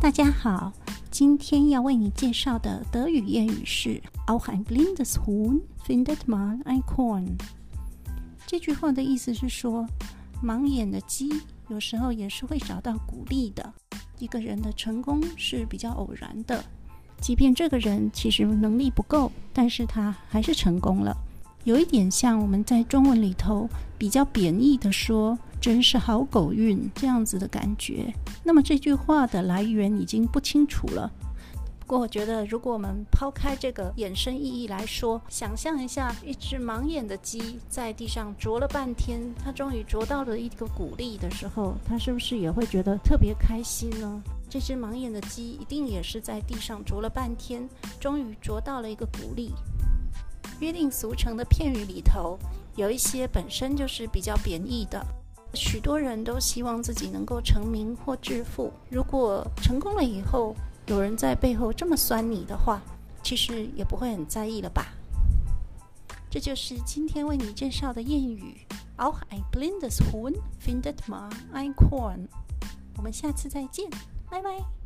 大家好，今天要为你介绍的德语谚语是 “Auch ein blindes Huhn findet man ein Korn”。这句话的意思是说，盲眼的鸡有时候也是会找到谷粒的。一个人的成功是比较偶然的，即便这个人其实能力不够，但是他还是成功了。有一点像我们在中文里头比较贬义的说。真是好狗运这样子的感觉。那么这句话的来源已经不清楚了。不过我觉得，如果我们抛开这个衍生意义来说，想象一下，一只盲眼的鸡在地上啄了半天，它终于啄到了一个谷粒的时候，它是不是也会觉得特别开心呢？这只盲眼的鸡一定也是在地上啄了半天，终于啄到了一个谷粒。约定俗成的片语里头，有一些本身就是比较贬义的。许多人都希望自己能够成名或致富。如果成功了以后，有人在背后这么酸你的话，其实也不会很在意了吧？这就是今天为你介绍的谚语：Auch ein blindes Huhn findet mal ein Korn。我们下次再见，拜拜。